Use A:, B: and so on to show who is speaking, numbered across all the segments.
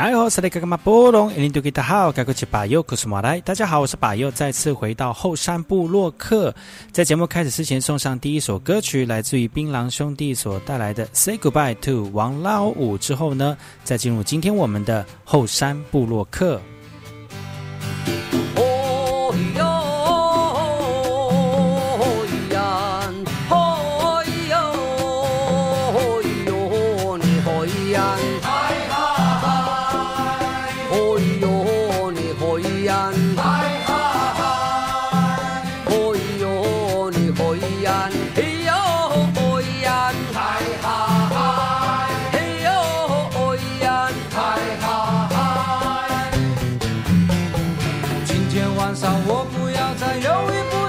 A: 大家好，我是把佑，再次回到后山部落客。在节目开始之前，送上第一首歌曲，来自于槟榔兄弟所带来的《Say Goodbye to 王老五》。之后呢，再进入今天我们的后山部落客。今天晚上我
B: 不要
C: 再
B: 犹
C: 豫。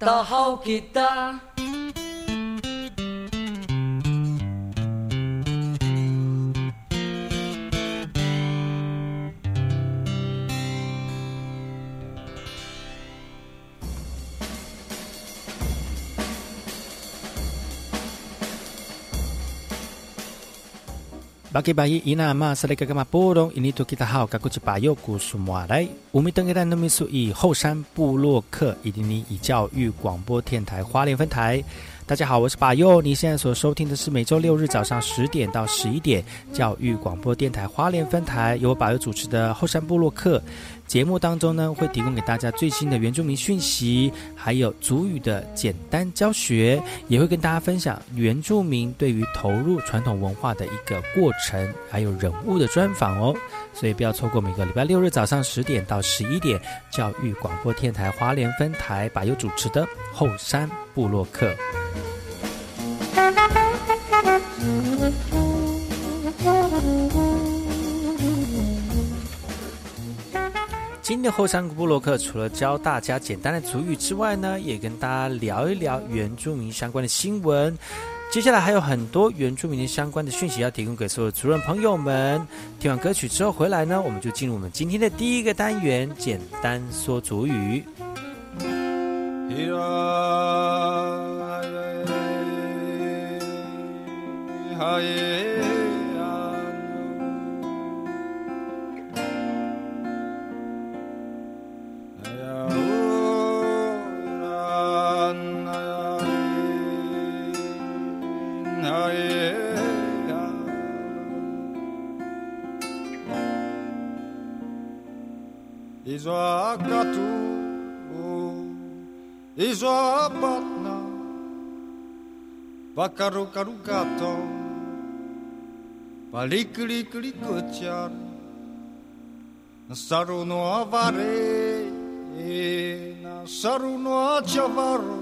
B: Tahu kita
D: Bagi bayi ina ma seleka kama porong ini tu kita hao kaku ci bayo ku semua 来，我们登给咱的秘书以后山布洛克以及你以教育广播电台花莲分台。大家好，我是巴佑。你现在所收听的是每周六日早上十点到十一点教育广播电台花莲分台，由我巴佑主持的后山布洛克节目当中呢，会提供给大家最新的原住民讯息，还有族语的简单教学，也会跟大家分享原住民对于投入传统文化的一个过程，还有人物的专访哦。所以不要错过每个礼拜六日早上十点到十一点教育广播电台花莲分台巴佑主持的后山部落客。今天的后山布洛克除了教大家简单的主语之外呢，也跟大家聊一聊原住民相关的新闻。接下来还有很多原住民的相关的讯息要提供给所有族人朋友们。听完歌曲之后回来呢，我们就进入我们今天的第一个单元——简单说主语。
E: Pakaro karugato Nasaru no avare Nasaru no achavaro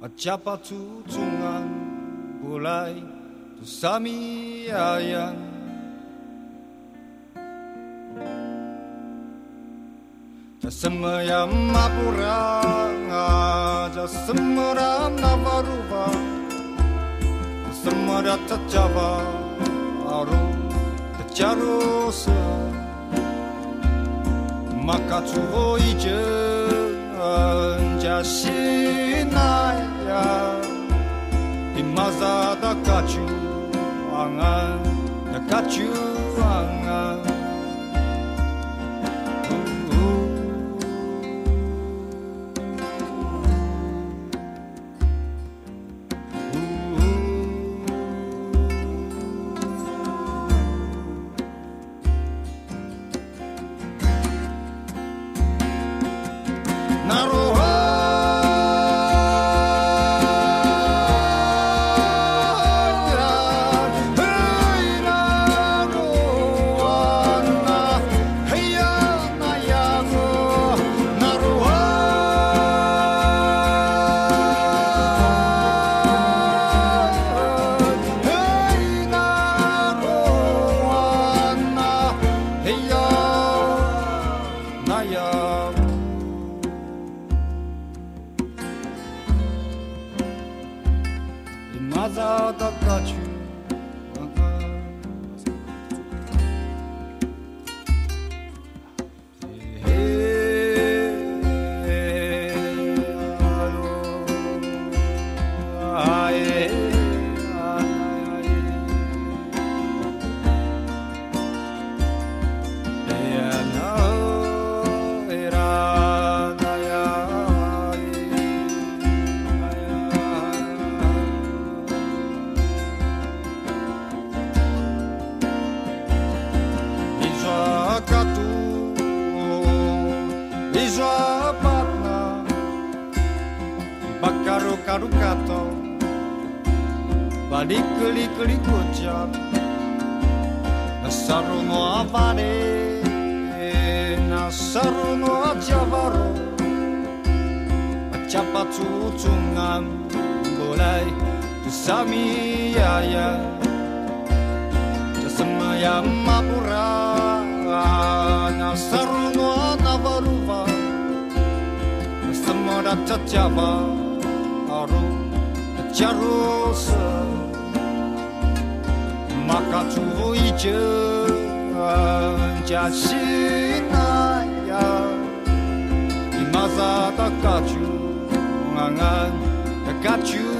E: Acapatu tungan Bulai tu sami ayang jasemaya mapura Jasmara navaru. da ta java aro ta jaro sa makatsu wo ije jashinaya imaza da kachu anga da kachu anga. I got you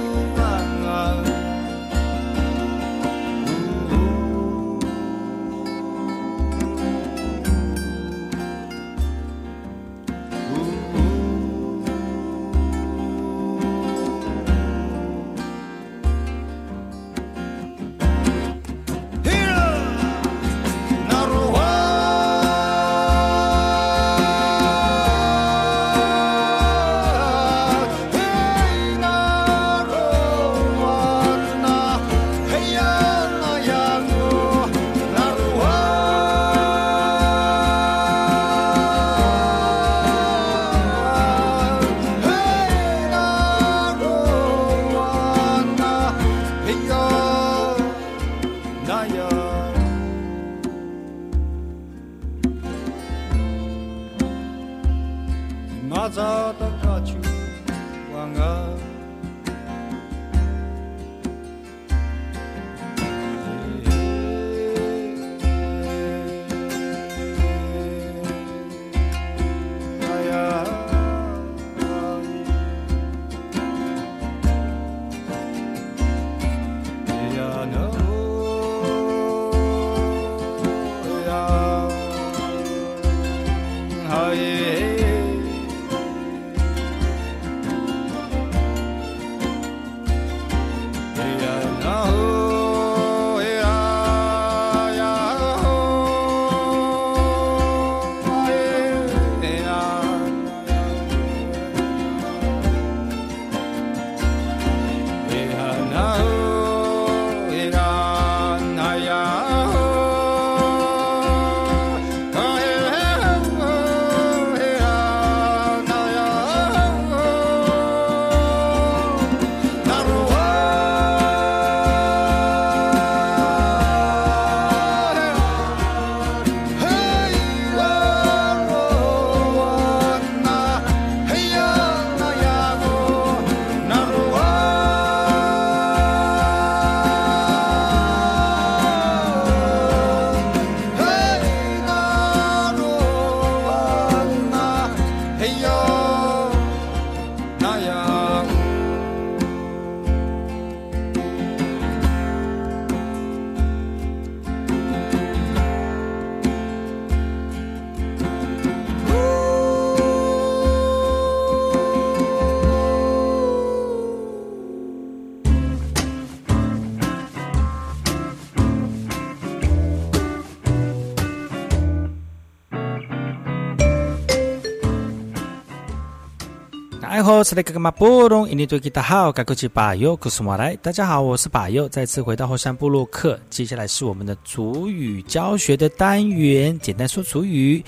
D: 爱好是那个嘛波隆，印尼对吉他好，该过去把右古苏马来。大家好，我是把右，再次回到后山部落客。接下来是我们的主语教学的单元，简单说主语。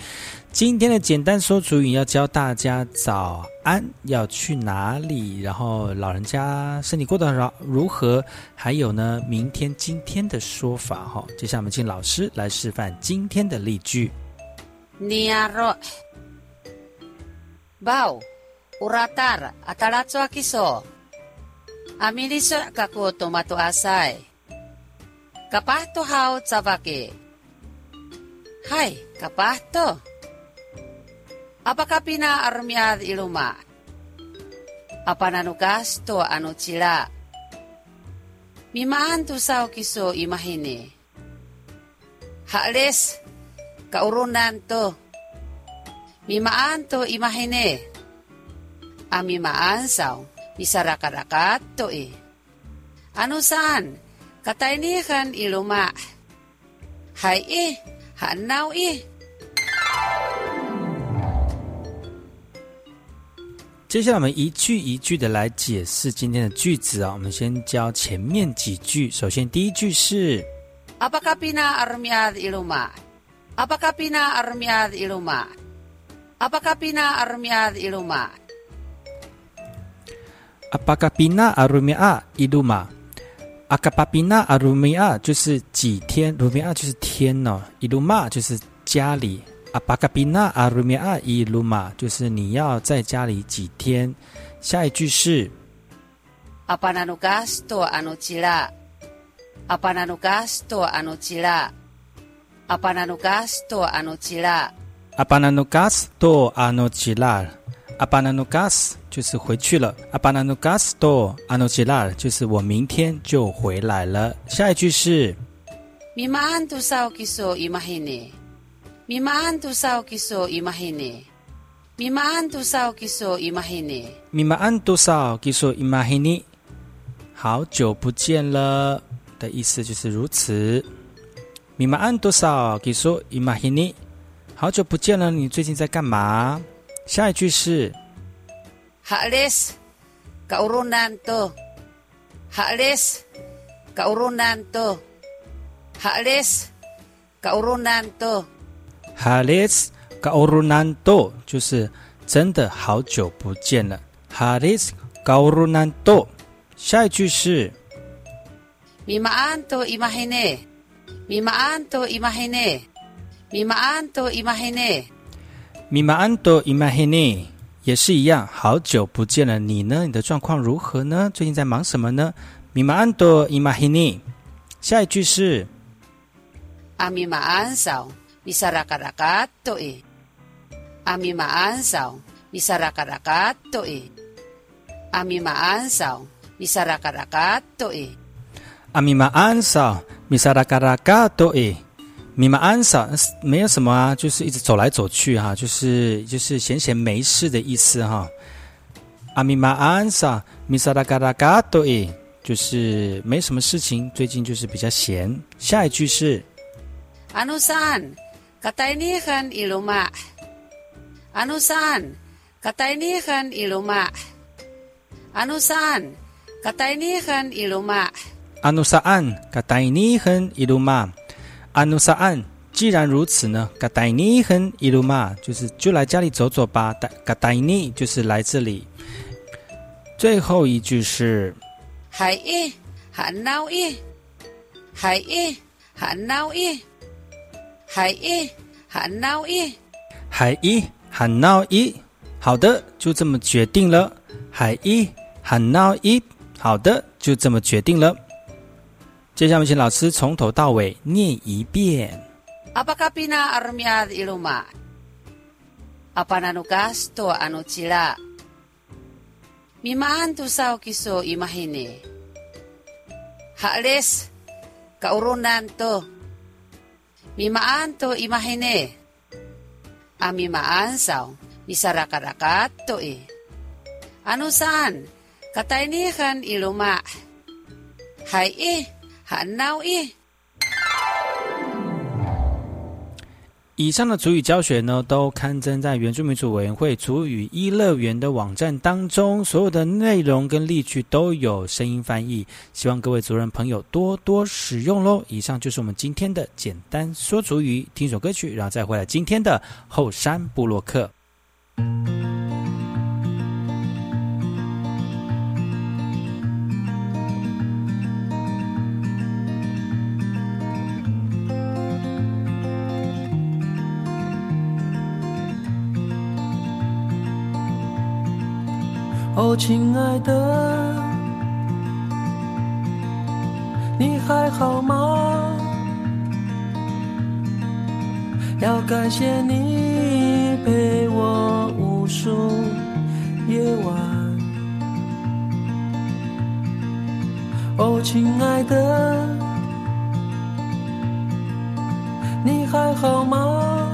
D: 今天的简单说主语要教大家早安要去哪里，然后老人家身体过得如如何，还有呢，明天今天的说法哈。接下来我们请老师来示范今天的例句。
F: 尼亚罗，包。Uratar atalatso akiso. Amiliso kaku tomato asai. Kapahto hao tsabake. Hai, kapahto. Apakah pina armiad iluma? Apa nanugas to anu cila? Mimaan tu sao kiso imahini. Hakles, kaurunan to. Mimaan to imahini. Ami maansaw, misarakarat to eh. Ano saan? Katay niyan iluma. Hay eh, hanaw eh.
D: 接下来我们一句一句的来解释今天的句子啊。我们先教前面几句。首先第一句是
F: Apakah pina armiad iluma? Apakah pina armiad iluma? Apakah pina armiad iluma?
D: 阿巴卡比纳阿鲁米亚伊鲁玛，阿卡巴比纳阿鲁米亚就是几天，鲁米亚就是天哦，伊鲁玛就是家里，阿巴卡比纳阿鲁米亚伊鲁玛就是你要在家里几天。下一句是
F: 阿巴纳努加斯多阿努吉拉，阿巴纳努加斯多阿巴纳努加斯多阿努吉拉，
D: 阿巴纳努加斯多阿努吉拉。阿巴纳努加斯就是回去了。阿巴纳努加斯多阿诺吉拉就是我明天就回来了。下一句是。
F: Mi maan tu sao kiso imahine. Mi maan tu sao kiso imahine. Mi maan tu sao kiso imahine.
D: Mi maan tu sao kiso imahine. 好久不见了的意思就是如此。Mi maan tu sao kiso imahine. 好久不见了，你最近在干嘛？下一句是
F: Halis kaurunan to. Haalis kaurunan to. Haalis kaurunan to.
D: Haalis kaurunan to 就是真的好久不见了。Haalis kaurunan to 下一句是
F: Mimaan to imahine. Mimaan to imahine. Mimaan to imahine.
D: 米马安多伊玛黑内也是一样，好久不见了，你呢？你的状况如何呢？最近在忙什么呢？米马安多伊玛黑内，下一句是
F: 阿米马安少，米萨拉卡拉卡多诶。阿米马安少，米萨拉卡拉卡多诶。阿米马安少，米萨拉卡拉卡多诶。
D: 阿米马安少，米萨拉卡拉卡多诶。米玛安萨没有什么啊，就是一直走来走去哈，就是就是闲闲没事的意思哈。阿米玛安萨米萨拉嘎拉嘎多诶，就是没什么事情，最近就是比较闲。下一句是
F: 阿努山卡泰尼汉伊鲁玛，阿努山卡泰尼汉伊鲁玛，阿努山卡泰尼汉伊鲁玛，
D: 阿努萨安卡泰尼汉伊鲁玛。阿努萨安，既然如此呢？嘎达尼和伊鲁玛就是就来家里走走吧。嘎达尼就是来这里。最后一句是
F: 海伊喊闹伊，海伊喊闹伊，海伊喊闹伊，
D: 海伊喊闹伊。好的，就这么决定了。海伊喊闹伊，好的，就这么决定了。接下来，请老师从头到尾念一遍。
F: Apakah pina armiad iluma? Apa nanugas to anu cila? Mimaan tu sao kiso imahine. Hakles kaurunan to. Mimaan to imahine. Amimaan sao misarakat to eh. Ano saan? Katay niyan iluma. Hay eh. 喊闹耶！
D: 以上的主语教学呢，都刊登在原住民族委员会主语一乐园的网站当中，所有的内容跟例句都有声音翻译，希望各位族人朋友多多使用喽。以上就是我们今天的简单说主语，听首歌曲，然后再回来今天的后山部落客。
G: 哦，亲爱的，你还好吗？要感谢你陪我无数夜晚。哦，亲爱的，你还好吗？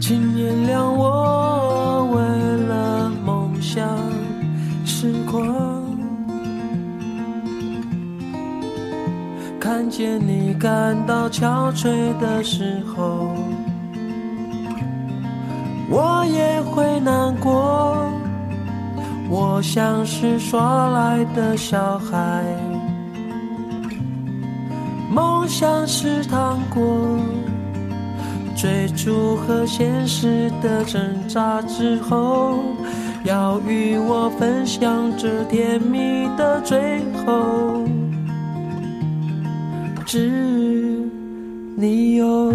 G: 请原谅我为想痴狂，看见你感到憔悴的时候，我也会难过。我像是耍赖的小孩，梦想是糖果。追逐和现实的挣扎之后，要与我分享这甜蜜的最后，只你有。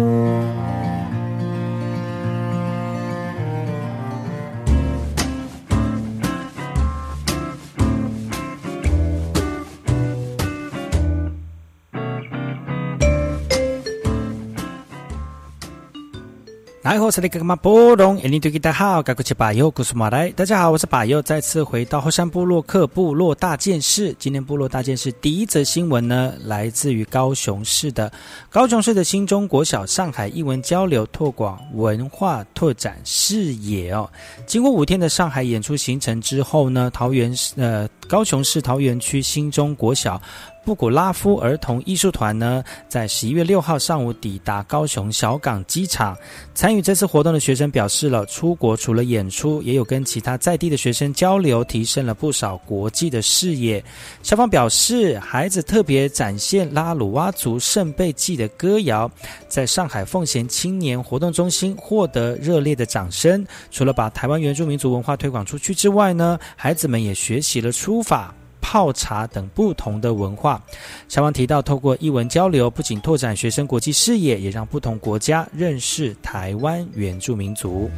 D: 来，我是那个马波龙，印尼对大家好，我是巴友，古苏马来。大家好，我是巴友，再次回到后山部落克部落大件事。今天部落大件事第一则新闻呢，来自于高雄市的高雄市的新中国小上海艺文交流拓广文化拓展视野哦。经过五天的上海演出行程之后呢，桃园呃高雄市桃园区新中国小。布古拉夫儿童艺术团呢，在十一月六号上午抵达高雄小港机场。参与这次活动的学生表示了，出国除了演出，也有跟其他在地的学生交流，提升了不少国际的视野。校方表示，孩子特别展现拉鲁哇族圣贝祭的歌谣，在上海奉贤青年活动中心获得热烈的掌声。除了把台湾原住民族文化推广出去之外呢，孩子们也学习了出书法。泡茶等不同的文化，小王提到，透过译文交流，不仅拓展学生国际视野，也让不同国家认识台湾原住民族。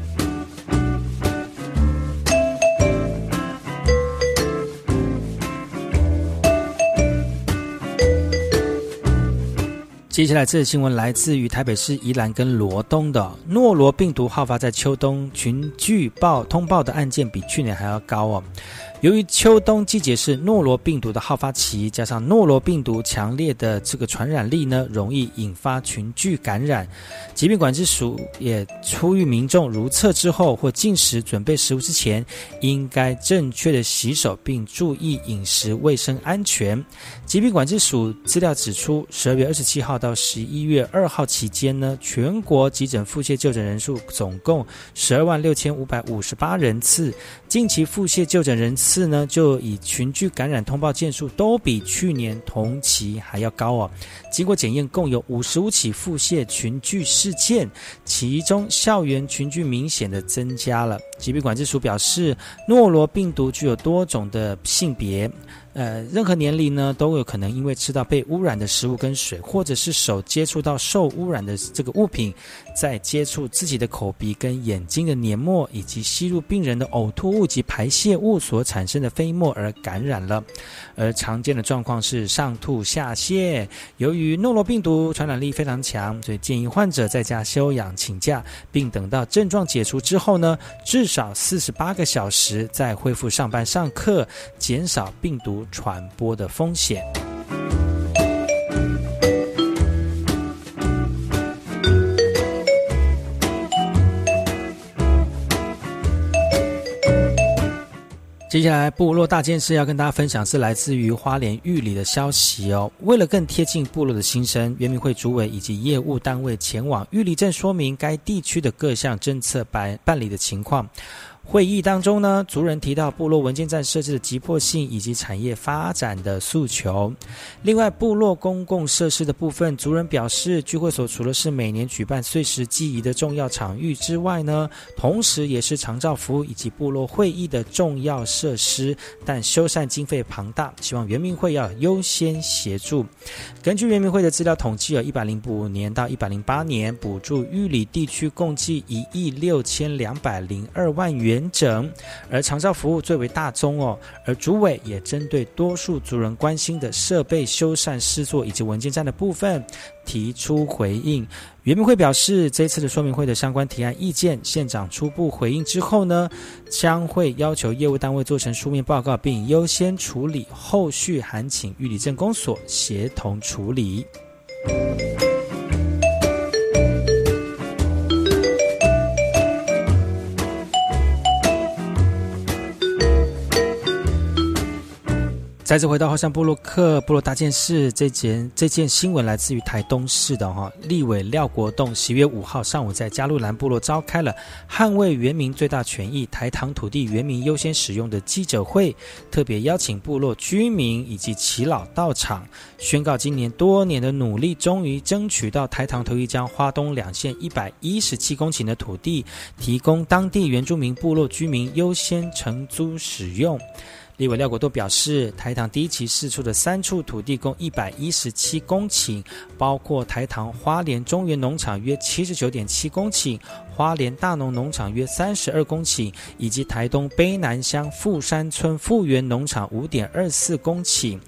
D: 接下来，这则新闻来自于台北市宜兰跟罗东的诺罗病毒好发在秋冬，群聚报通报的案件比去年还要高哦。由于秋冬季节是诺罗病毒的好发期，加上诺罗病毒强烈的这个传染力呢，容易引发群聚感染。疾病管制署也呼吁民众如厕之后或进食准备食物之前，应该正确的洗手，并注意饮食卫生安全。疾病管制署资料指出，十二月二十七号到十一月二号期间呢，全国急诊腹泻就诊人数总共十二万六千五百五十八人次，近期腹泻就诊人次。呢，就以群聚感染通报件数都比去年同期还要高哦。经过检验，共有五十五起腹泻群聚事件，其中校园群聚明显的增加了。疾病管制署表示，诺罗病毒具有多种的性别。呃，任何年龄呢都有可能因为吃到被污染的食物跟水，或者是手接触到受污染的这个物品，再接触自己的口鼻跟眼睛的黏膜，以及吸入病人的呕吐物及排泄物所产生的飞沫而感染了。而常见的状况是上吐下泻。由于诺罗病毒传染力非常强，所以建议患者在家休养请假，并等到症状解除之后呢，至少四十八个小时再恢复上班上课，减少病毒。传播的风险。接下来，部落大件事要跟大家分享是来自于花莲玉里的消息哦。为了更贴近部落的心声，原民会主委以及业务单位前往玉里镇说明该地区的各项政策办办理的情况。会议当中呢，族人提到部落文件站设置的急迫性以及产业发展的诉求。另外，部落公共设施的部分，族人表示，聚会所除了是每年举办碎石祭仪的重要场域之外呢，同时也是长照服务以及部落会议的重要设施。但修缮经费庞大，希望原民会要优先协助。根据原民会的资料统计，有一百零五年到一百零八年，补助玉里地区共计一亿六千两百零二万元。完整，而长照服务最为大宗哦。而主委也针对多数族人关心的设备修缮施作以及文件站的部分提出回应。原民会表示，这次的说明会的相关提案意见，县长初步回应之后呢，将会要求业务单位做成书面报告，并优先处理，后续函请玉里镇公所协同处理。再次回到后山部落克部落大件事，这件这件新闻来自于台东市的哈立委廖国栋，十月五号上午在加路兰部落召开了捍卫原民最大权益台糖土地原民优先使用的记者会，特别邀请部落居民以及耆老到场，宣告今年多年的努力终于争取到台糖头一将花东两县一百一十七公顷的土地，提供当地原住民部落居民优先承租使用。立委廖国栋表示，台糖第一期释出的三处土地共一百一十七公顷，包括台糖花莲中原农场约七十九点七公顷，花莲大农农场约三十二公顷，以及台东卑南乡富山村富源农场五点二四公顷。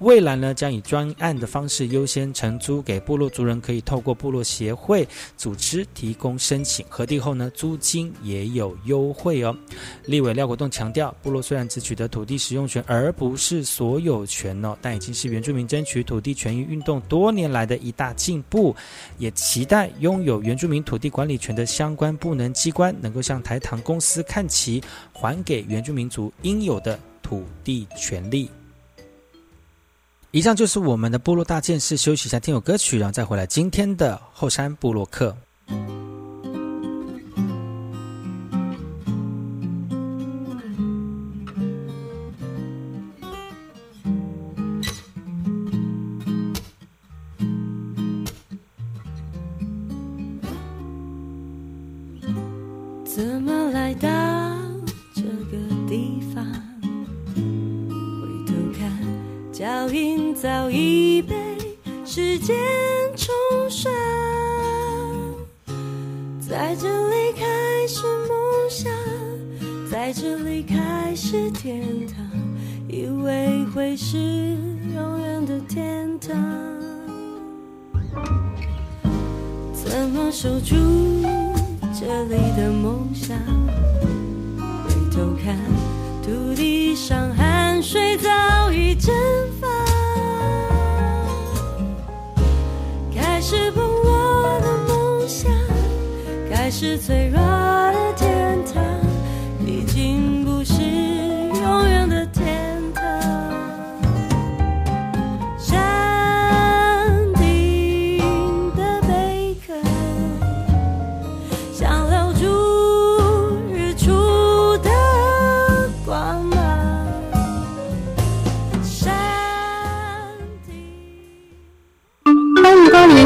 D: 未来呢，将以专案的方式优先承租给部落族人，可以透过部落协会组织提供申请核定后呢，租金也有优惠哦。立委廖国栋强调，部落虽然只取得土地使用权，而不是所有权哦，但已经是原住民争取土地权益运动多年来的一大进步，也期待拥有原住民土地管理权的相关部能机关能够向台糖公司看齐，还给原住民族应有的土地权利。以上就是我们的部落大件事，休息一下，听首歌曲，然后再回来今天的后山部落客。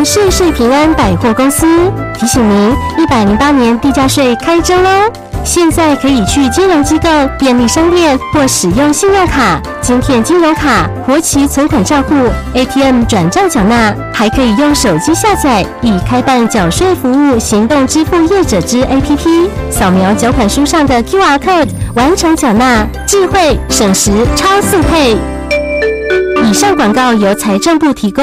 H: 世世平安百货公司提醒您：一百零八年地价税开征喽！现在可以去金融机构、便利商店或使用信用卡、金片金融卡、活期存款账户、ATM 转账缴纳，还可以用手机下载已开办缴税服务行动支付业者之 APP，扫描缴款书上的 QR code 完成缴纳，智慧省时超速配。以上广告由财政部提供。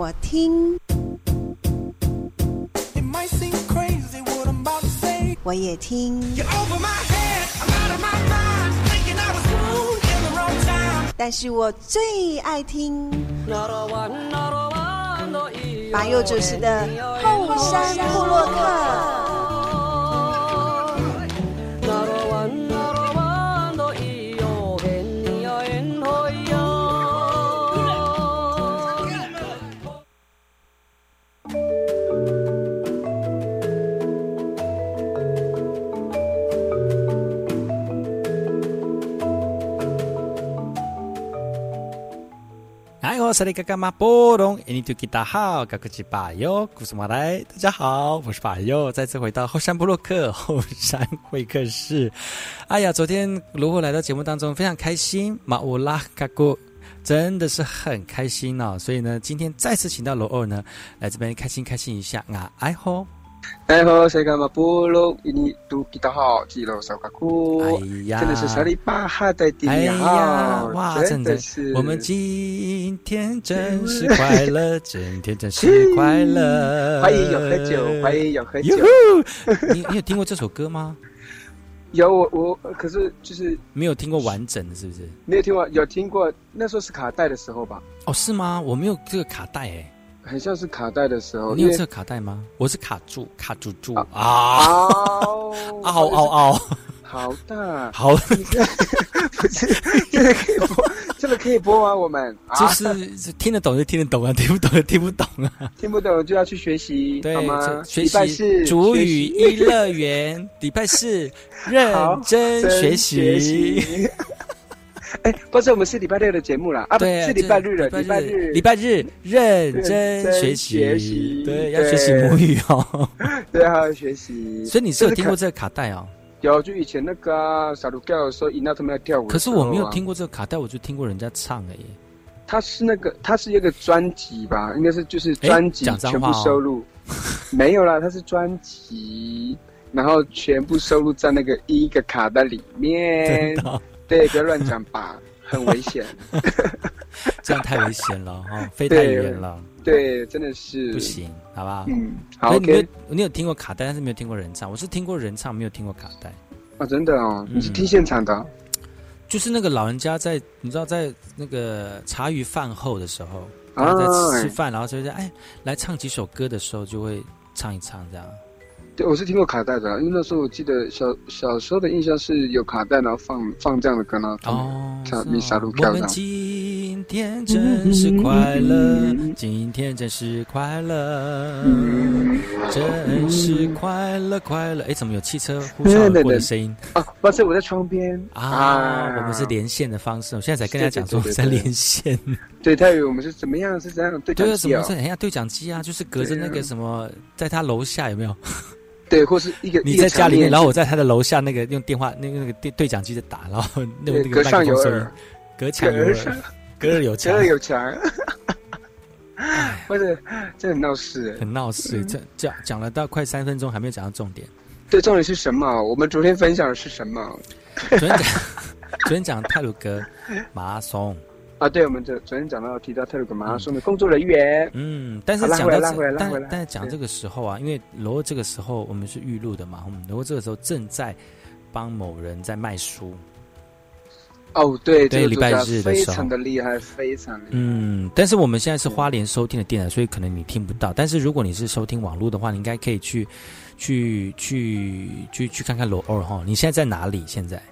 I: 我听，我也听。但是我最爱听马佑主持的《后山部落客》。
D: 哎呦，萨利嘎嘎马波隆，印尼土吉达好，嘎古吉巴哟，古斯马来，大家好，我是巴哟，再次回到后山布洛克后山会客室。哎呀，昨天如果来到节目当中，非常开心，马乌拉嘎古真的是很开心哦。所以呢，今天再次请到罗二呢来这边开心开心一下啊！哎吼。
J: 哎吼，谁干嘛不录？印尼都吉达好，吉罗烧卡库。
D: 哎呀，
J: 真的是沙里巴哈的第
D: 哎
J: 一
D: 呀，哇，
J: 真的是
D: 我们今天真是快乐，今天真是快乐。
J: 欢迎有喝酒，欢迎有喝酒。
D: 你你有听过这首歌吗？
J: 有我我，可是就是
D: 没有听过完整的，是不是？
J: 没有听过，有听过，那时候是卡带的时候吧？
D: 哦，是吗？我没有这个卡带哎。
J: 很像是卡带的时候，
D: 你有这个卡带吗？我是卡住，卡住住啊！
J: 嗷
D: 嗷嗷嗷！
J: 好大，
D: 好，
J: 不是这个可以播，这个可以播吗？我们
D: 就是听得懂就听得懂啊，听不懂就听不懂啊，
J: 听不懂就要去学习，
D: 对
J: 好吗？
D: 学习主语一乐园，礼拜四认真学习。
J: 哎，不是，我们是礼拜六的节目啦，啊，不
D: 对，
J: 是礼拜日的，
D: 礼
J: 礼拜日，
D: 礼拜日认真学习，对，要学习母语哦，
J: 对，还要学习。
D: 所以你是有听过这个卡带哦？
J: 有，就以前那个傻鲁跳的时候，引到他们要跳舞。
D: 可是我没有听过这个卡带，我就听过人家唱而已。
J: 它是那个，它是一个专辑吧？应该是就是专辑全部收录，没有啦，它是专辑，然后全部收录在那个一个卡带里面。对，不要乱讲吧，很危险。
D: 这样太危险了哈，飞太远了。
J: 对，真的是
D: 不行，好不好？
J: 嗯，好。
D: 你有你有听过卡带，但是没有听过人唱。我是听过人唱，没有听过卡带。
J: 啊，真的哦，你是听现场的？
D: 就是那个老人家在，你知道，在那个茶余饭后的时候，然后在吃饭，然后就在哎来唱几首歌的时候，就会唱一唱这样。
J: 对，我是听过卡带的，因为那时候我记得小小时候的印象是有卡带，然后放放这样的歌呢。
D: 哦，
J: 唱米沙路跳
D: 我们今天真是快乐，今天真是快乐，真是快乐快乐。哎，怎么有汽车呼啸过的声音？
J: 啊，不是我在窗边
D: 啊。我们是连线的方式，我现在才跟大家讲说在连线。
J: 对，他以为我们是怎么样？是怎样对讲机啊？
D: 对，怎么是？哎呀，对讲机啊，就是隔着那个什么，在他楼下有没有？
J: 对，或是一个
D: 你在家里面，然后我在他的楼下那个用电话那个那个对对讲机在打，然后那个那个麦克风声音，隔墙有耳，隔日有墙，
J: 隔日有墙。或者，这很闹事，
D: 很闹事。这讲讲了到快三分钟，还没有讲到重点。
J: 对，重点是什么？我们昨天分享的是什么？
D: 昨天讲，昨天讲泰鲁格马拉松。
J: 啊，对，我们昨昨天讲到提到特鲁格马拉松的工作人员，
D: 嗯，但是讲到但但是讲这个时候啊，因为罗这个时候我们是预录的嘛，我们罗这个时候正在帮某人在卖书，
J: 哦，对，
D: 对，礼拜日的
J: 时候非常的厉害，非常厉害。
D: 嗯，但是我们现在是花莲收听的电台，所以可能你听不到。但是如果你是收听网络的话，你应该可以去去去去去看看罗欧哈。你现在在哪里？现在？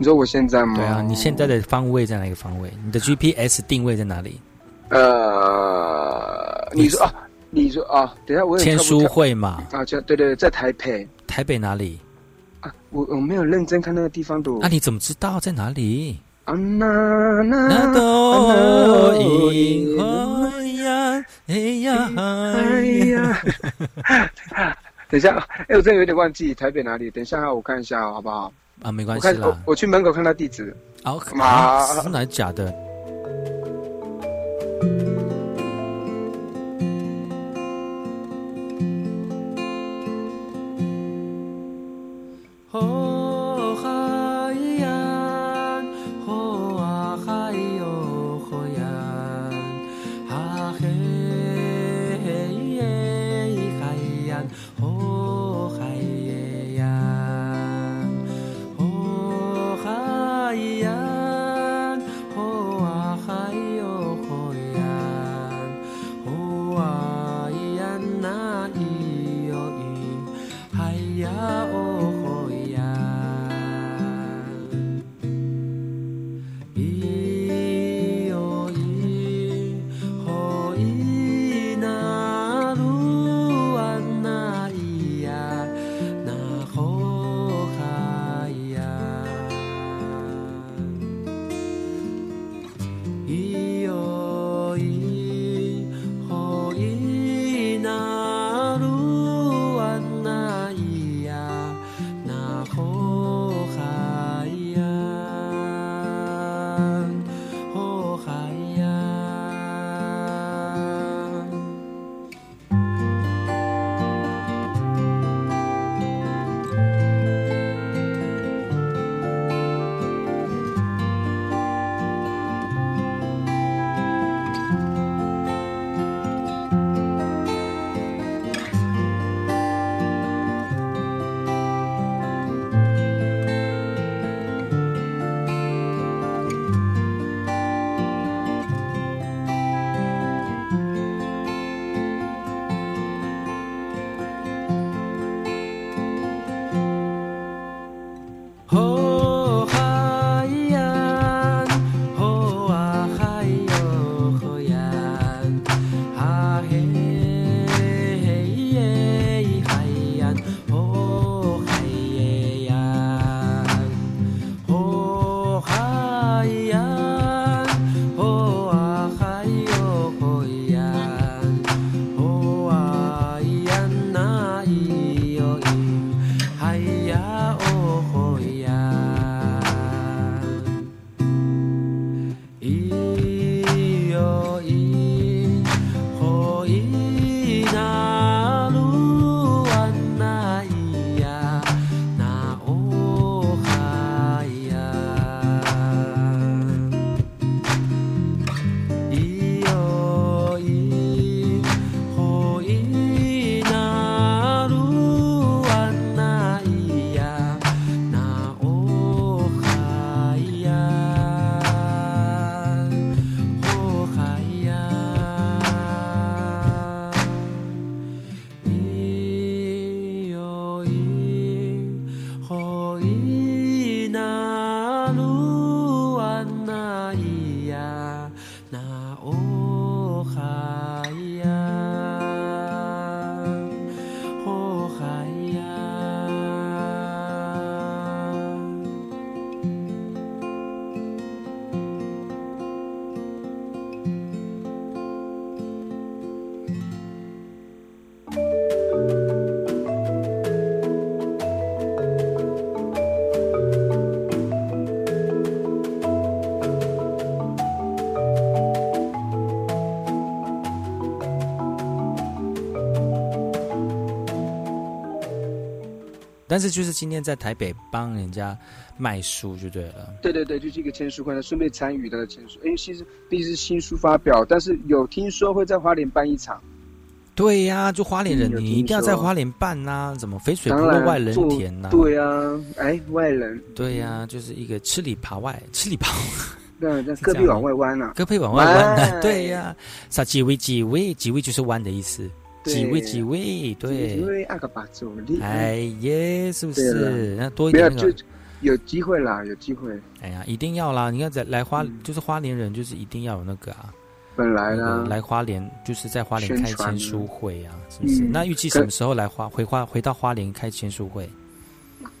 J: 你说我现在吗？
D: 对啊，你现在的方位在哪个方位？你的 GPS 定位在哪里？
J: 呃，你说啊，你说啊，等下我
D: 签书会嘛？
J: 啊，对对对，在台北。
D: 台北哪里？
J: 啊，我我没有认真看那个地方的。
D: 那你怎么知道在哪里？
J: 啊那那那
D: 银河呀，哎呀哎呀！
J: 等一下，哎，我真的有点忘记台北哪里。等一下，我看一下好不好？
D: 啊，没关系啦。
J: 我去门口看他地址。
D: 啊，妈，真的假的？但是就是今天在台北帮人家卖书就对了。
J: 对对对，就是一个签书会，顺便参与的签书。因为其实毕竟是新书发表，但是有听说会在花莲办一场。
D: 对呀，就花莲人，你一定要在花莲办呐，怎么肥水不落外人田呐？
J: 对呀，哎，外人。
D: 对呀，就是一个吃里扒外，吃里扒外。
J: 那那胳膊往外弯呐，
D: 胳膊往外弯的，对呀。啥几位几位几位就是弯的意思，几位几位对。
J: 因为阿个把助力。
D: 哎耶，是不是？那多一点那个。
J: 有机会啦，有机会。
D: 哎呀，一定要啦！你看，在来花就是花莲人，就是一定要有那个啊。
J: 本来呢，
D: 来花莲就是在花莲开签书会啊，是不是？那预计什么时候来花回花回到花莲开签书会？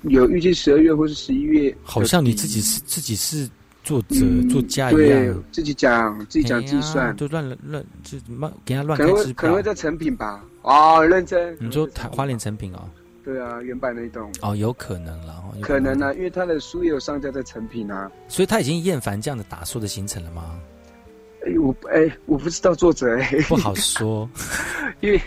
J: 有预计十二月或是十一月。
D: 好像你自己是自己是作者作家一样，
J: 自己讲自己讲计算，
D: 就乱乱就乱给他乱
J: 开支票，可能会在成品吧？哦，认真。
D: 你说台花莲成品哦？
J: 对啊，原版那栋。
D: 哦，有可能了，
J: 可能。呢，因为他的书也有上架在成品啊，
D: 所以他已经厌烦这样的打书的行程了吗？
J: 哎，我哎，我不知道作者哎，
D: 不好说，
J: 因为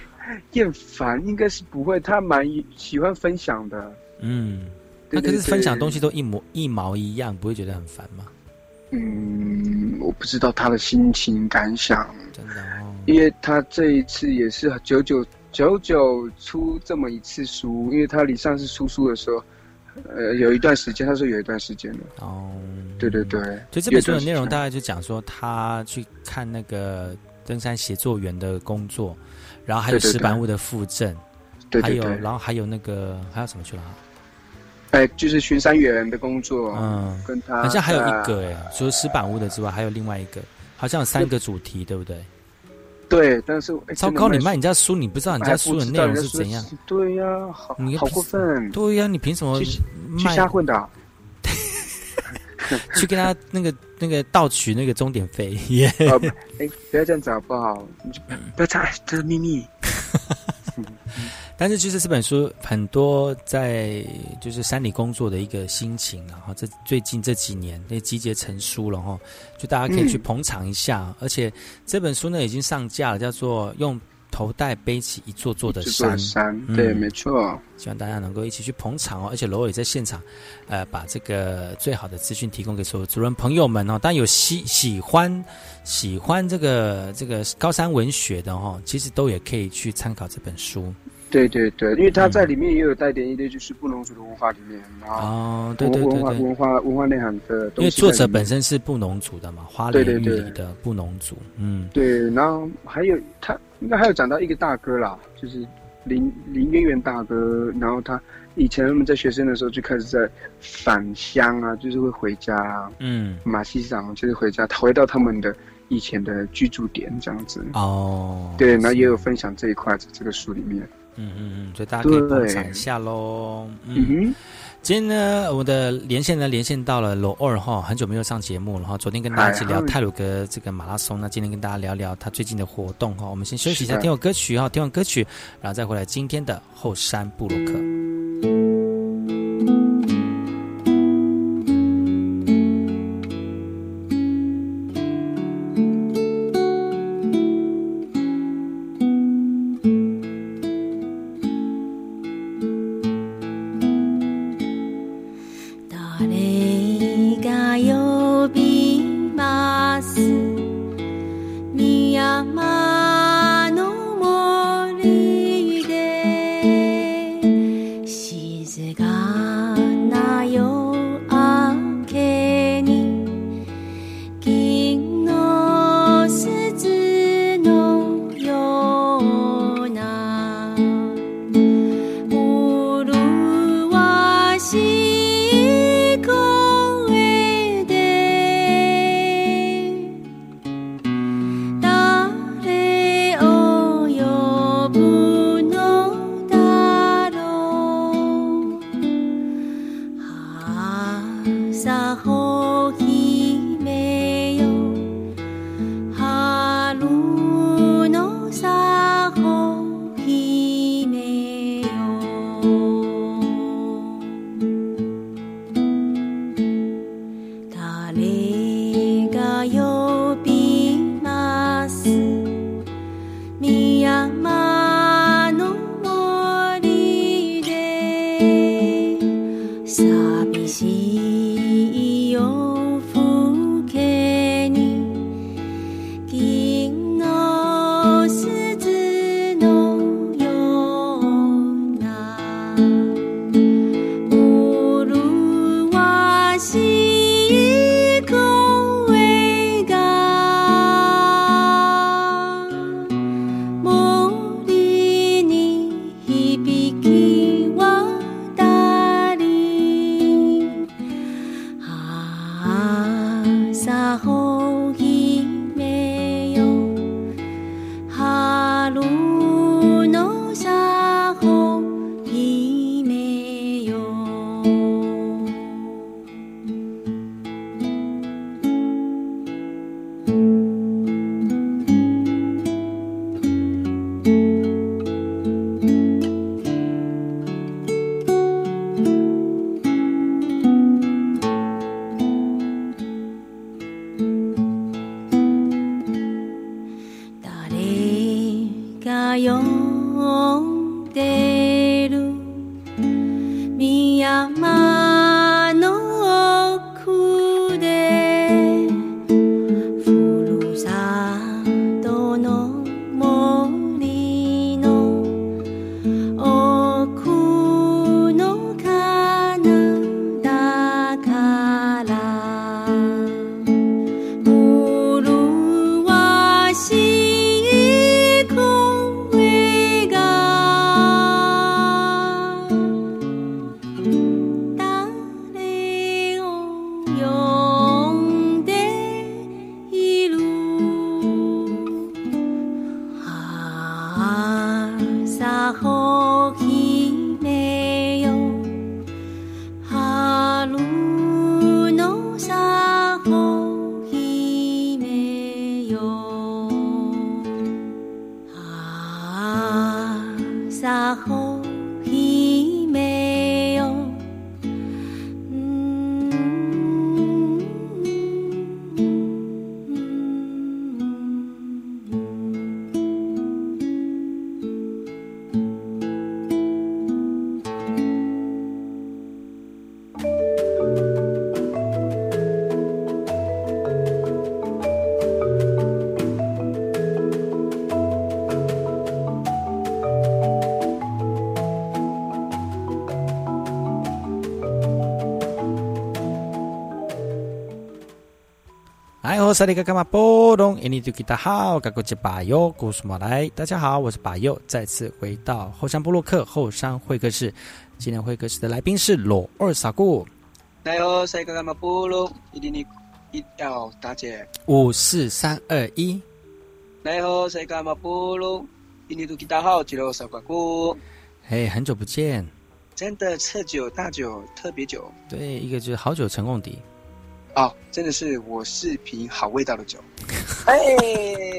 J: 厌烦应该是不会，他蛮喜欢分享的，
D: 嗯，那可是分享东西都一模一毛一样，不会觉得很烦吗？
J: 嗯，我不知道他的心情感想，
D: 真的哦，
J: 因为他这一次也是九九九九出这么一次书，因为他离上次出书的时候，呃，有一段时间，他说有一段时间了。哦，对对对，
D: 就这本书的内容大概就讲说他去看那个登山协作员的工作，然后还有石板屋的附赠。对，还有然后还有那个还有什么去了？
J: 哎，就是巡山员的工作，嗯，跟他
D: 好像还有一个哎，除了石板屋的之外，还有另外一个，好像有三个主题，对不对？
J: 对，但是
D: 糟糕，你卖人家书，你不知道人家书的内容是怎样？
J: 对呀，好，
D: 你
J: 好过分。
D: 对呀，你凭什么
J: 去瞎混的？
D: 去跟他那个那个盗取那个终点费？
J: 哎，不要这样子好不好？不要查，这是秘密。
D: 但是其实这本书很多在就是山里工作的一个心情，然后这最近这几年那集结成书了哈，就大家可以去捧场一下。而且这本书呢已经上架了，叫做《用头带背起一座座的山》。
J: 山，对，没错。
D: 希望大家能够一起去捧场哦。而且罗伟在现场，呃，把这个最好的资讯提供给所有主人朋友们哦。但有喜喜欢喜欢这个这个高山文学的哦，其实都也可以去参考这本书。
J: 对对对，因为他在里面也有带点一点，就是布农族的文化里面
D: 啊，对对对
J: 文化文化文化内涵的。
D: 因为作者本身是布农族的嘛，花莲玉里的布农族，嗯，
J: 对。然后还有他应该还有讲到一个大哥啦，就是林林渊源大哥。然后他以前他们在学生的时候就开始在返乡啊，就是会回家，啊嗯，马西长就是回家，回到他们的以前的居住点这样子。哦，对，然后也有分享这一块在这个书里面。
D: 嗯嗯嗯，所以大家可以捧场一下喽。嗯，今天呢，我们的连线呢连线到了罗二哈，很久没有上节目了哈。昨天跟大家一起聊泰鲁格这个马拉松，那今天跟大家聊聊他最近的活动哈。我们先休息一下，听首歌曲哈，听完歌曲，然后再回来今天的后山布鲁克。萨利嘎嘎马波隆，印尼土吉达好，嘎古吉巴尤，古苏马来。大家好，我是巴尤，再次回到后山部落克后山会客室。今天会客室的来宾是罗二傻姑。
J: 来哦，萨利嘎嘎马波隆，印尼一要大姐。
D: 五四三二一。
J: 来哦，萨利嘎马波隆，印尼土吉达好，吉罗萨瓜姑。
D: 嘿，很久不见。
J: 真的，测酒大酒特别酒。
D: 对，一个就是好酒成瓮底。
J: 哦，真的是我是瓶好味道的酒，哎，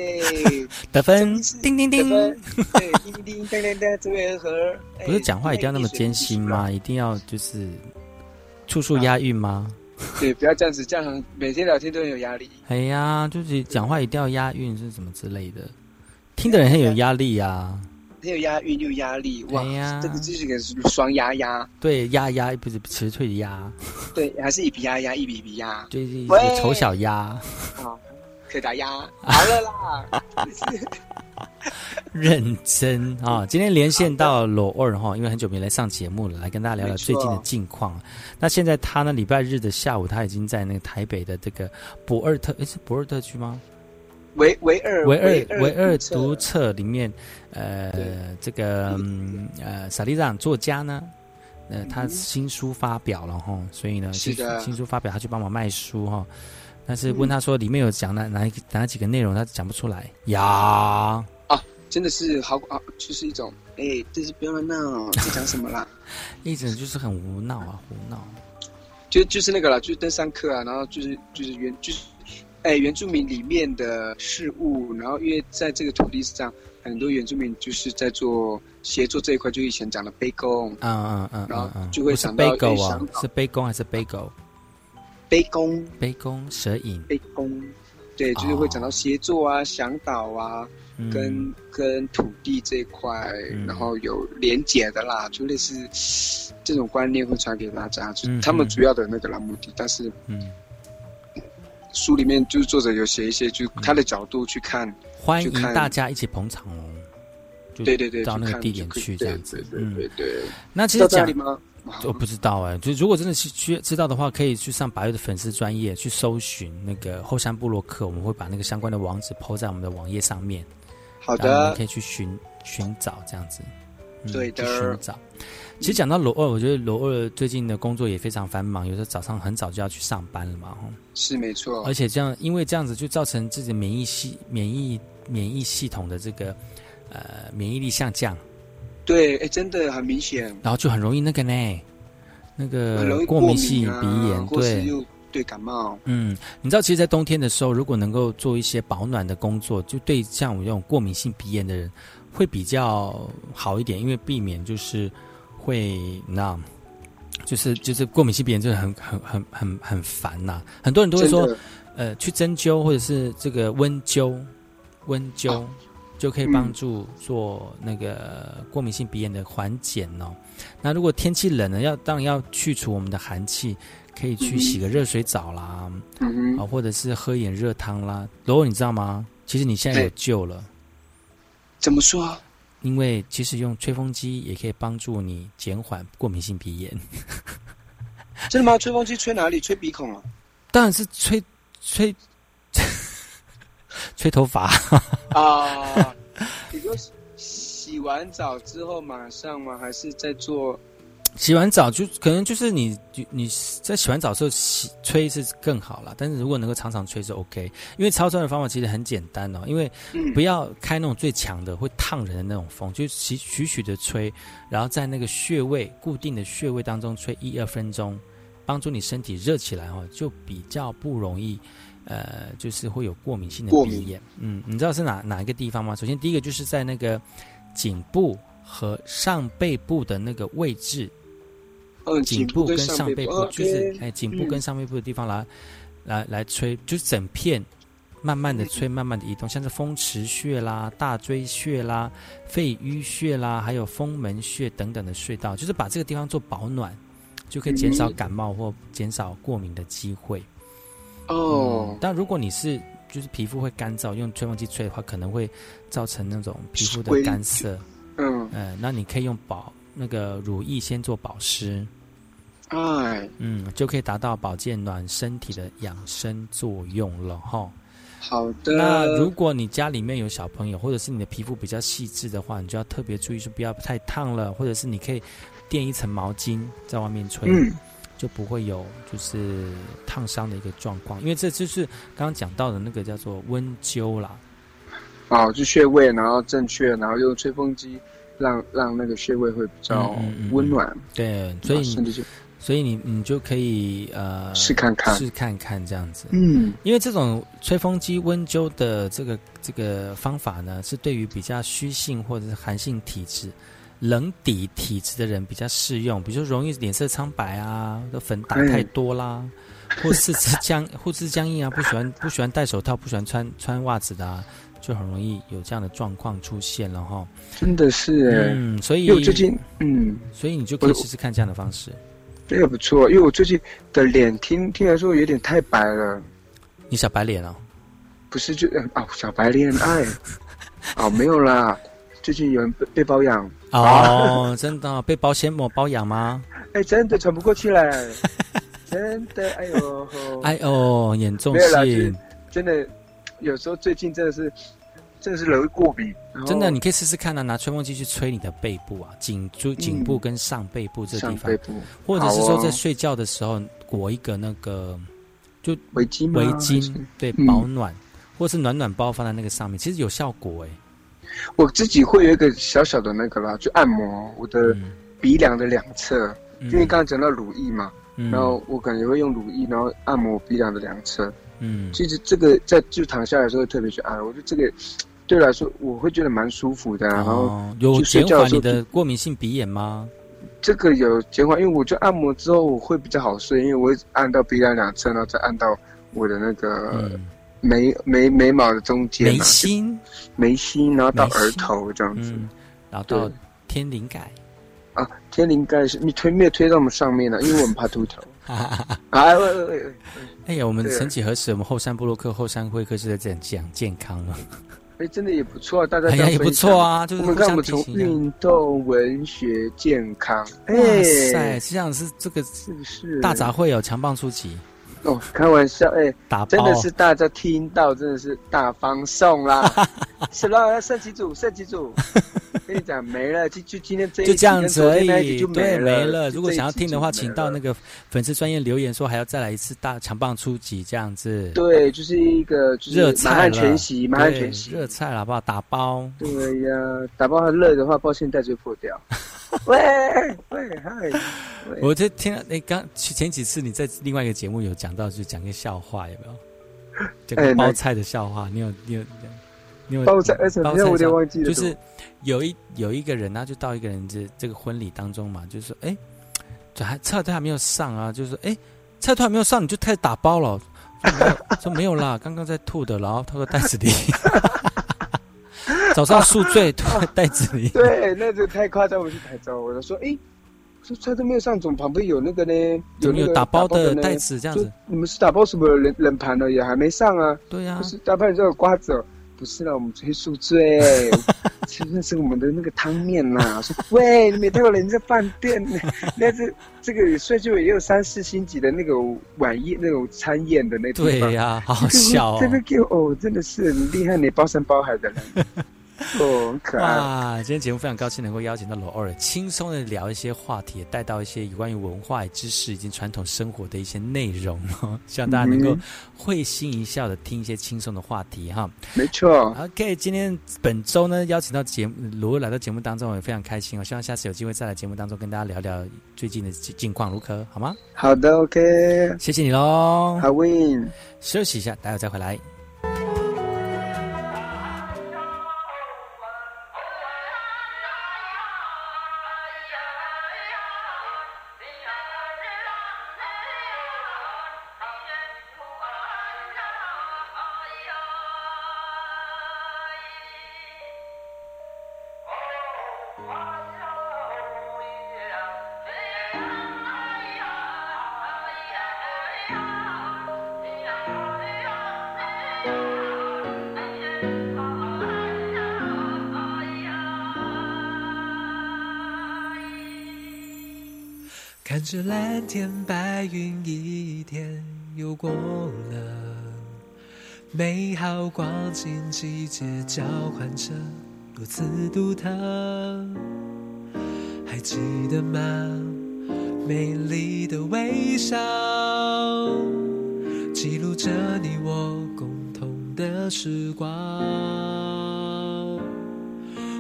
D: 得分，叮叮叮，
J: 对，叮叮叮，噔噔噔，这位和
D: 不是讲话一定要那么艰辛吗？一定要就是处处押韵吗？
J: 对，不要这样子，这样每天聊天都很有压力。
D: 哎呀，就是讲话一定要押韵是什么之类的，听的人很有压力呀。
J: 又押韵又压力，哇！这个就是个双压压。
D: 对，压压不是辞退的压。
J: 对，还是一笔压压，一笔笔压。
D: 对对对，丑小鸭。啊，
J: 可打压。好了啦。
D: 认真啊！今天连线到罗二哈，因为很久没来上节目了，来跟大家聊聊最近的近况。那现在他呢？礼拜日的下午，他已经在那个台北的这个博尔特，诶，是博尔特区吗？
J: 维维二
D: 唯二唯二独册里面，呃，这个呃，萨利让作家呢，呃，他新书发表了哈，所以呢，新新书发表，他去帮忙卖书哈。但是问他说里面有讲哪哪哪几个内容，他讲不出来呀。
J: 啊，真的是好啊，就是一种哎，这是不要闹，在讲什么啦？
D: 一直就是很无闹啊，胡闹。
J: 就就是那个了，就是登山客啊，然后就是就是原就是。哎，原住民里面的事物，然后因为在这个土地上，很多原住民就是在做协作这一块，就以前讲的杯弓，
D: 嗯嗯嗯，
J: 然后就会想到
D: 杯啊，是杯弓还是杯狗？
J: 杯弓，
D: 杯弓蛇影，
J: 杯弓，对，就是会讲到协作啊、向导啊，跟跟土地这一块，然后有连结的啦，就类似这种观念会传给大家，就他们主要的那个啦目的，但是嗯。书里面就是作者有写一些，就他的角度去看，
D: 欢迎大家一起捧场哦。
J: 对对对，
D: 到那个地点去这样子，
J: 嗯对对。
D: 那其实讲，我不知道哎，就如果真的是去知道的话，可以去上白月的粉丝专业去搜寻那个后山部落客，我们会把那个相关的网址抛在我们的网页上面。
J: 好的，
D: 可以去寻寻找这样子。
J: 对的，
D: 寻找。其实讲到罗二，我觉得罗二最近的工作也非常繁忙，有时候早上很早就要去上班了嘛，
J: 是没错。
D: 而且这样，因为这样子就造成自己免疫系、免疫免疫系统的这个呃免疫力下降。
J: 对，哎，真的很明显。
D: 然后就很容易那个呢，那个
J: 过
D: 敏性鼻炎，对，
J: 对感冒。
D: 嗯，你知道，其实，在冬天的时候，如果能够做一些保暖的工作，就对像我这种过敏性鼻炎的人会比较好一点，因为避免就是。会，那，就是就是过敏性鼻炎，就是很很很很很烦呐。很多人都会说，呃，去针灸或者是这个温灸，温灸，就可以帮助做那个过敏性鼻炎的缓解哦。那如果天气冷了，要当然要去除我们的寒气，可以去洗个热水澡啦，啊，或者是喝一点热汤啦。罗罗，你知道吗？其实你现在有救了。
J: 怎么说？
D: 因为其实用吹风机也可以帮助你减缓过敏性鼻炎。
J: 真的吗？吹风机吹哪里？吹鼻孔啊？
D: 当然是吹吹 吹头发
J: 啊！你说洗完澡之后马上吗？还是在做？
D: 洗完澡就可能就是你你在洗完澡时候洗吹是更好了，但是如果能够常常吹是 OK，因为超吹的方法其实很简单哦，因为不要开那种最强的会烫人的那种风，就徐徐徐的吹，然后在那个穴位固定的穴位当中吹一二分钟，帮助你身体热起来哦，就比较不容易呃，就是会有过敏性的鼻炎。嗯，你知道是哪哪一个地方吗？首先第一个就是在那个颈部和上背部的那个位置。颈部跟上背部就是哎，颈部跟上背部的地方来，来来吹，就是整片慢慢的吹，慢慢的移动，像是风池穴啦、大椎穴啦、肺俞穴啦，还有风门穴等等的穴道，就是把这个地方做保暖，就可以减少感冒或减少过敏的机会。
J: 哦，
D: 但如果你是就是皮肤会干燥，用吹风机吹的话，可能会造成那种皮肤的干涩。
J: 嗯，
D: 呃，那你可以用保。那个乳液先做保湿，
J: 哎，
D: 嗯，就可以达到保健暖身体的养生作用了哈。
J: 好的。
D: 那如果你家里面有小朋友，或者是你的皮肤比较细致的话，你就要特别注意说不要太烫了，或者是你可以垫一层毛巾在外面吹，就不会有就是烫伤的一个状况。因为这就是刚刚讲到的那个叫做温灸啦。
J: 哦，就穴位，然后正确，然后用吹风机。让让那个穴位会比较温暖，
D: 对，所以你所以你你就可以呃
J: 试看看。
D: 试看看这样子，
J: 嗯，
D: 因为这种吹风机温灸的这个这个方法呢，是对于比较虚性或者是寒性体质、冷底体质的人比较适用，比如说容易脸色苍白啊，的粉打太多啦，或四肢僵 或肢僵硬啊，不喜欢不喜欢戴手套，不喜欢穿穿袜子的啊。就很容易有这样的状况出现了哈，
J: 真的是。
D: 嗯，所以
J: 最近嗯，
D: 所以你就可以试试看这样的方式，
J: 这个不错。因为我最近的脸听听来说有点太白了，
D: 你小白脸哦？
J: 不是就哦小白恋爱 哦没有啦，最近有人被被包养。
D: 哦，真的被保鲜膜包养吗？
J: 哎，真的喘不过气来，真的哎呦。
D: 哎呦严重性，
J: 真的。有时候最近真的是，真的是容易过敏。
D: 真的，你可以试试看啊，拿吹风机去吹你的背部啊，颈椎、颈部跟上背部这地方，或者是说在睡觉的时候裹一个那个就
J: 围巾，
D: 围巾对保暖，或是暖暖包放在那个上面，其实有效果哎。
J: 我自己会有一个小小的那个啦，就按摩我的鼻梁的两侧，因为刚刚讲到乳液嘛，然后我可能会用乳液，然后按摩鼻梁的两侧。
D: 嗯，
J: 其实这个在就躺下来的时候特别去按，我觉得这个对我来说我会觉得蛮舒服的。然后
D: 有减缓你的过敏性鼻炎吗？
J: 这个有减缓，因为我就按摩之后我会比较好睡，因为我按到鼻梁两侧，然后再按到我的那个眉眉眉毛的中间，
D: 眉心
J: 眉心，然后到额头这样子，
D: 然后到天灵盖
J: 啊，天灵盖是你推没有推到我们上面呢？因为我们怕秃头。哎喂喂喂！
D: 哎呀，我们曾几何时，我们后山部落克、后山会客是在讲讲健康了。
J: 哎，真的也不错，大家
D: 哎呀也不错啊，就是
J: 我们看我们从运动、文学、健康，哇
D: 塞，这样是这个
J: 是不是？
D: 大杂烩哦？强棒出击
J: 哦，开玩笑哎，
D: 打
J: 真的是大家听到真的是大方送啦，是啦，升级组，升级组。跟你讲没了，就就今天这
D: 就这样子而
J: 已，
D: 对，
J: 没
D: 了。如果想要听的话，请到那个粉丝专业留言说还要再来一次大强棒出击这样子。
J: 对，就是一个热菜了，全席，满汉全席，
D: 热菜了好不好？打包。
J: 对呀，打包热的话，抱歉，袋子破掉。喂喂嗨！
D: 我就听了，哎，刚前几次你在另外一个节目有讲到，就讲个笑话，有没有？讲个包菜的笑话，你有你有？
J: 而且
D: 包
J: 菜我有点忘记了，
D: 就是有一有一个人，他就到一个人这这个婚礼当中嘛，就是说，哎，这还菜都还没有上啊，就是说，哎，菜都还没有上，你就开始打包了，说没有啦，刚刚在吐的，然后他说袋子里，早上宿醉袋子里。
J: 对，那就太夸张。我去台州，我就说，哎，说菜都没有上，总旁边有那个呢，
D: 有
J: 那个
D: 打包
J: 的
D: 袋子这样子。
J: 你们是打包什么冷冷盘的，也还没上啊？
D: 对呀，
J: 不是打包这个瓜子。不是啦，我们去宿醉，吃的是我们的那个汤面呐。说喂，你没带过人家饭店呢？那这这个睡就也有三四星级的那个晚宴那种餐宴的那种。
D: 对呀，好笑。
J: 这个给哦，真的是很厉害，你包山包海的人。哦，可爱！
D: 哇，今天节目非常高兴能够邀请到罗尔，轻松的聊一些话题，带到一些有关于文化知识以及传统生活的一些内容哦，希望大家能够会心一笑的听一些轻松的话题哈。
J: 没错。
D: OK，今天本周呢邀请到节目罗尔来到节目当中，也非常开心哦。希望下次有机会再来节目当中跟大家聊聊最近的近况如何，好吗？
J: 好的，OK，
D: 谢谢你喽。
J: 好，Win，
D: 休息一下，待会再回来。
G: 看着蓝天白云，一天又过了，美好光景季节交换着，如此独特。还记得吗？美丽的微笑，记录着你我共同的时光。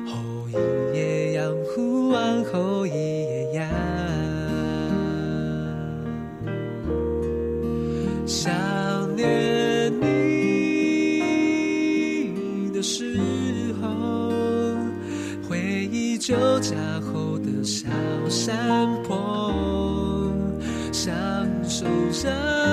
G: 后一夜阳湖岸，后一山坡，享受着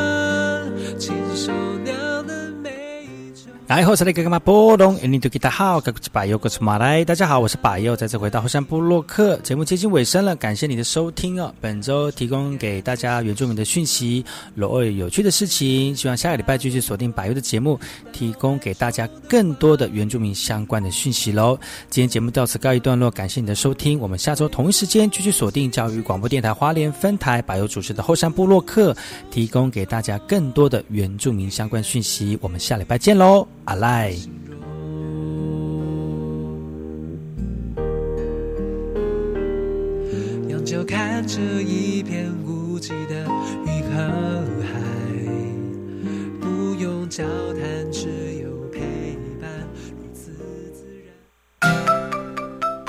D: 来，后山的哥哥们，波隆，印尼土大家好，我是百佑，我是马来，大家好，我是百佑，再次回到后山部落客节目接近尾声了，感谢你的收听哦。本周提供给大家原住民的讯息，罗尔有趣的事情，希望下个礼拜继续锁定百佑的节目，提供给大家更多的原住民相关的讯息喽。今天节目到此告一段落，感谢你的收听，我们下周同一时间继续锁定教育广播电台花莲分台百佑主持的后山部落客，提供给大家更多的原住民相关讯息，我们下礼拜见喽。阿赖。
G: 仰就看着一片无际的云和海，不用交谈，只。